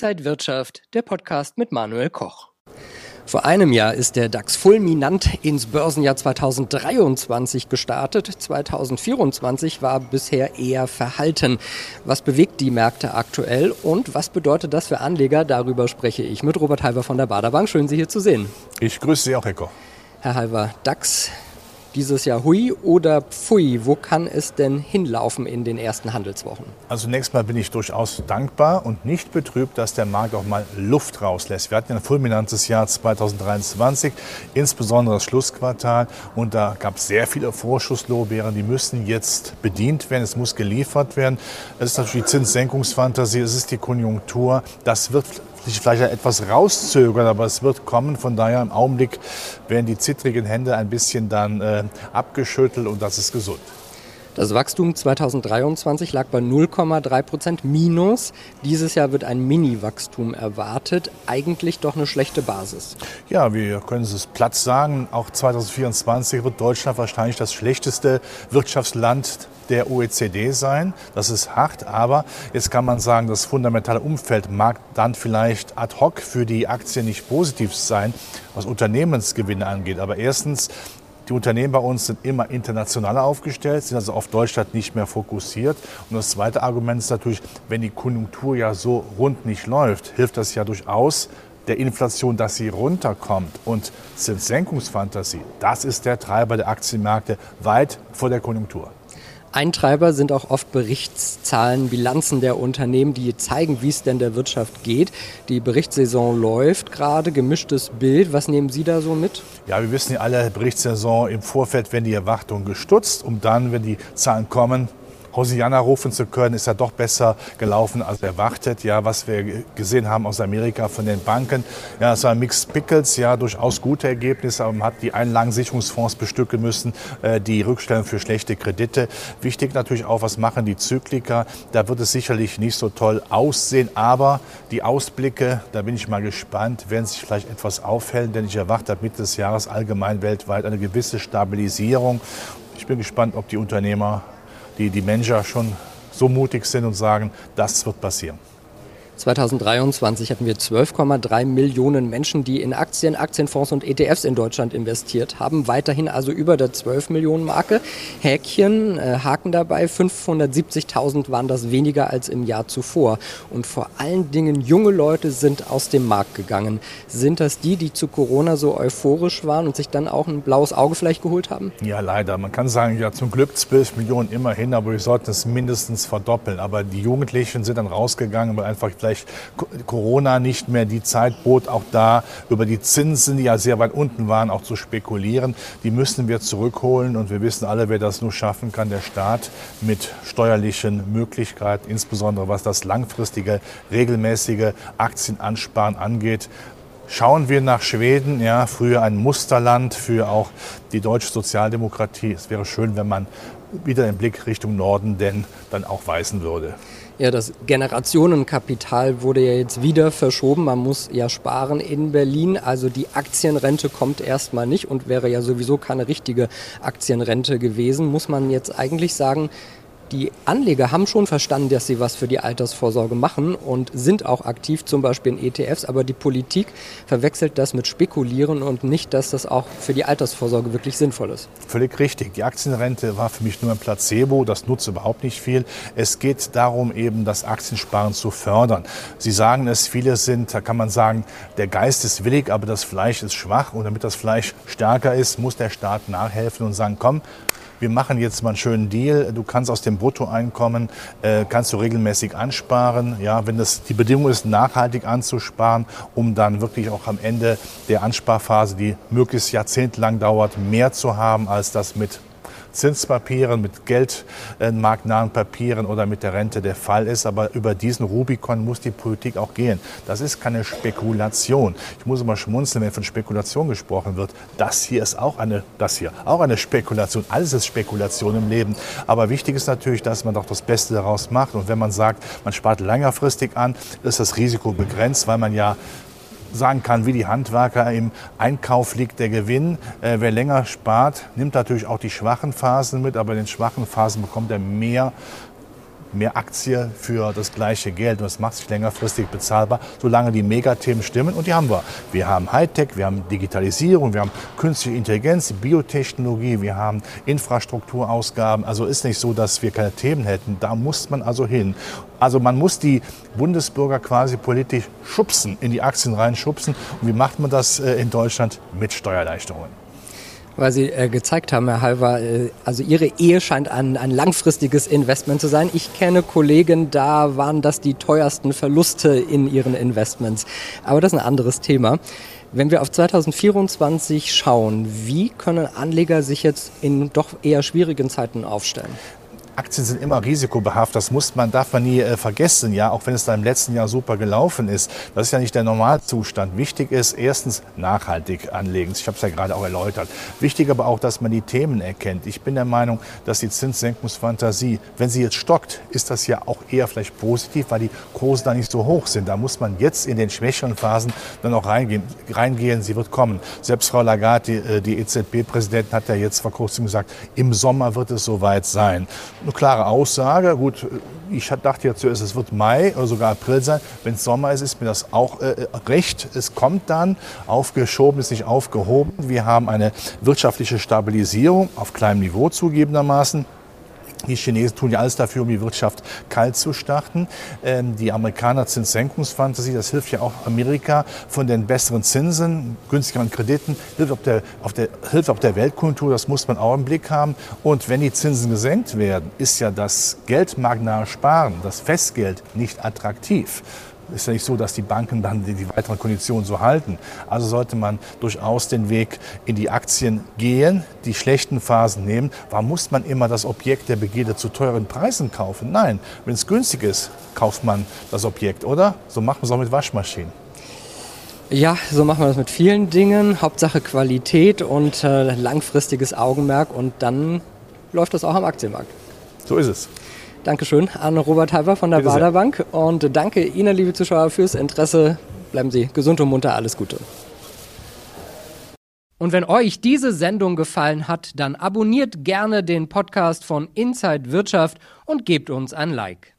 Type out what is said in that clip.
Inside Wirtschaft, der Podcast mit Manuel Koch. Vor einem Jahr ist der DAX fulminant ins Börsenjahr 2023 gestartet. 2024 war bisher eher verhalten. Was bewegt die Märkte aktuell und was bedeutet das für Anleger? Darüber spreche ich mit Robert Halver von der Baderbank. Schön, Sie hier zu sehen. Ich grüße Sie auch, Herr Koch. Herr Halver, DAX dieses Jahr hui oder pfui? Wo kann es denn hinlaufen in den ersten Handelswochen? Also zunächst mal bin ich durchaus dankbar und nicht betrübt, dass der Markt auch mal Luft rauslässt. Wir hatten ein fulminantes Jahr 2023, insbesondere das Schlussquartal. Und da gab es sehr viele Vorschusslorbeeren, die müssen jetzt bedient werden. Es muss geliefert werden. Es ist natürlich die Zinssenkungsfantasie, es ist die Konjunktur. Das wird sich vielleicht etwas rauszögern, aber es wird kommen. Von daher im Augenblick werden die zittrigen Hände ein bisschen dann äh, abgeschüttelt und das ist gesund. Das Wachstum 2023 lag bei 0,3 Prozent minus. Dieses Jahr wird ein Mini-Wachstum erwartet. Eigentlich doch eine schlechte Basis. Ja, wir können es platt sagen. Auch 2024 wird Deutschland wahrscheinlich das schlechteste Wirtschaftsland der OECD sein. Das ist hart, aber jetzt kann man sagen, das fundamentale Umfeld mag dann vielleicht ad hoc für die Aktien nicht positiv sein, was Unternehmensgewinne angeht. Aber erstens, die Unternehmen bei uns sind immer internationaler aufgestellt, sind also auf Deutschland nicht mehr fokussiert. Und das zweite Argument ist natürlich, wenn die Konjunktur ja so rund nicht läuft, hilft das ja durchaus der Inflation, dass sie runterkommt. Und Zinssenkungsfantasie, das ist der Treiber der Aktienmärkte weit vor der Konjunktur. Eintreiber sind auch oft Berichtszahlen, Bilanzen der Unternehmen, die zeigen, wie es denn der Wirtschaft geht. Die Berichtssaison läuft gerade, gemischtes Bild. Was nehmen Sie da so mit? Ja, wir wissen ja alle, Berichtssaison im Vorfeld werden die Erwartungen gestutzt, um dann, wenn die Zahlen kommen, Hosianna rufen zu können, ist ja doch besser gelaufen als erwartet. Ja, was wir gesehen haben aus Amerika von den Banken, ja, es war Mixed Pickles, ja, durchaus gute Ergebnisse, aber man hat die Einlagensicherungsfonds bestücken müssen, äh, die Rückstellung für schlechte Kredite. Wichtig natürlich auch, was machen die Zykliker? Da wird es sicherlich nicht so toll aussehen, aber die Ausblicke, da bin ich mal gespannt, werden sich vielleicht etwas aufhellen, denn ich erwarte ab Mitte des Jahres allgemein weltweit eine gewisse Stabilisierung. Ich bin gespannt, ob die Unternehmer die, die Menschen schon so mutig sind und sagen, das wird passieren. 2023 hatten wir 12,3 Millionen Menschen, die in Aktien, Aktienfonds und ETFs in Deutschland investiert haben. Weiterhin also über der 12 Millionen Marke. Häkchen, äh, Haken dabei, 570.000 waren das weniger als im Jahr zuvor. Und vor allen Dingen junge Leute sind aus dem Markt gegangen. Sind das die, die zu Corona so euphorisch waren und sich dann auch ein blaues Auge vielleicht geholt haben? Ja, leider. Man kann sagen, ja zum Glück 12 Millionen immerhin, aber wir sollten es mindestens verdoppeln. Aber die Jugendlichen sind dann rausgegangen, weil einfach vielleicht vielleicht Corona nicht mehr die Zeit bot, auch da über die Zinsen, die ja sehr weit unten waren, auch zu spekulieren. Die müssen wir zurückholen und wir wissen alle, wer das nur schaffen kann, der Staat mit steuerlichen Möglichkeiten, insbesondere was das langfristige, regelmäßige Aktienansparen angeht. Schauen wir nach Schweden, ja, früher ein Musterland für auch die deutsche Sozialdemokratie. Es wäre schön, wenn man wieder den Blick Richtung Norden denn dann auch weisen würde. Ja, das Generationenkapital wurde ja jetzt wieder verschoben. Man muss ja sparen in Berlin. Also die Aktienrente kommt erstmal nicht und wäre ja sowieso keine richtige Aktienrente gewesen. Muss man jetzt eigentlich sagen, die Anleger haben schon verstanden, dass sie was für die Altersvorsorge machen und sind auch aktiv, zum Beispiel in ETFs, aber die Politik verwechselt das mit Spekulieren und nicht, dass das auch für die Altersvorsorge wirklich sinnvoll ist. Völlig richtig. Die Aktienrente war für mich nur ein Placebo, das nutzt überhaupt nicht viel. Es geht darum, eben das Aktiensparen zu fördern. Sie sagen es, viele sind, da kann man sagen, der Geist ist willig, aber das Fleisch ist schwach und damit das Fleisch stärker ist, muss der Staat nachhelfen und sagen, komm, wir machen jetzt mal einen schönen Deal. Du kannst aus dem Bruttoeinkommen, äh, kannst du regelmäßig ansparen. Ja, wenn das die Bedingung ist, nachhaltig anzusparen, um dann wirklich auch am Ende der Ansparphase, die möglichst jahrzehntelang dauert, mehr zu haben, als das mit Zinspapieren, mit geldmarktnahen Papieren oder mit der Rente der Fall ist. Aber über diesen Rubikon muss die Politik auch gehen. Das ist keine Spekulation. Ich muss immer schmunzeln, wenn von Spekulation gesprochen wird. Das hier ist auch eine, das hier, auch eine Spekulation. Alles ist Spekulation im Leben. Aber wichtig ist natürlich, dass man doch das Beste daraus macht. Und wenn man sagt, man spart längerfristig an, ist das Risiko begrenzt, weil man ja sagen kann, wie die Handwerker im Einkauf liegt der Gewinn. Äh, wer länger spart, nimmt natürlich auch die schwachen Phasen mit, aber in den schwachen Phasen bekommt er mehr mehr Aktie für das gleiche Geld und es macht sich längerfristig bezahlbar, solange die Megathemen stimmen und die haben wir. Wir haben Hightech, wir haben Digitalisierung, wir haben künstliche Intelligenz, Biotechnologie, wir haben Infrastrukturausgaben. Also ist nicht so, dass wir keine Themen hätten. Da muss man also hin. Also man muss die Bundesbürger quasi politisch schubsen, in die Aktien reinschubsen. Und wie macht man das äh, in Deutschland? Mit Steuererleichterungen weil Sie äh, gezeigt haben, Herr Halver, äh, also Ihre Ehe scheint ein, ein langfristiges Investment zu sein. Ich kenne Kollegen, da waren das die teuersten Verluste in ihren Investments. Aber das ist ein anderes Thema. Wenn wir auf 2024 schauen, wie können Anleger sich jetzt in doch eher schwierigen Zeiten aufstellen? Aktien sind immer risikobehaftet. Das muss man, darf man nie äh, vergessen, ja, auch wenn es da im letzten Jahr super gelaufen ist. Das ist ja nicht der Normalzustand. Wichtig ist erstens nachhaltig anlegen. Ich habe es ja gerade auch erläutert. Wichtig aber auch, dass man die Themen erkennt. Ich bin der Meinung, dass die Zinssenkungsfantasie, wenn sie jetzt stockt, ist das ja auch eher vielleicht positiv, weil die Kurse da nicht so hoch sind. Da muss man jetzt in den schwächeren Phasen dann auch reingehen. reingehen. Sie wird kommen. Selbst Frau Lagarde, die, äh, die EZB-Präsidentin, hat ja jetzt vor kurzem gesagt, im Sommer wird es soweit sein eine klare Aussage. Gut, ich dachte ja zuerst, es wird Mai oder sogar April sein. Wenn es Sommer ist, ist mir das auch äh, recht. Es kommt dann, aufgeschoben ist nicht aufgehoben. Wir haben eine wirtschaftliche Stabilisierung auf kleinem Niveau zugegebenermaßen. Die Chinesen tun ja alles dafür, um die Wirtschaft kalt zu starten. Ähm, die Amerikaner Zinssenkungsfantasie, das hilft ja auch Amerika von den besseren Zinsen, günstigeren Krediten, hilft auf der, auf der, hilft auf der Weltkultur, das muss man auch im Blick haben. Und wenn die Zinsen gesenkt werden, ist ja das geldmarktnahe Sparen, das Festgeld nicht attraktiv ist ja nicht so, dass die Banken dann die, die, weiteren Konditionen so halten. Also sollte man durchaus den Weg in die Aktien gehen, die schlechten Phasen nehmen. Warum muss man immer das Objekt der Begierde zu teuren Preisen kaufen? Nein, wenn es günstig ist, kauft man das Objekt, oder? So macht man es auch mit Waschmaschinen. Ja, so machen wir das mit vielen Dingen. Hauptsache Qualität und äh, langfristiges Augenmerk und dann läuft das auch am Aktienmarkt. So ist es. Dankeschön an Robert Halber von der Baderbank und danke Ihnen, liebe Zuschauer, fürs Interesse. Bleiben Sie gesund und munter, alles Gute. Und wenn euch diese Sendung gefallen hat, dann abonniert gerne den Podcast von Inside Wirtschaft und gebt uns ein Like.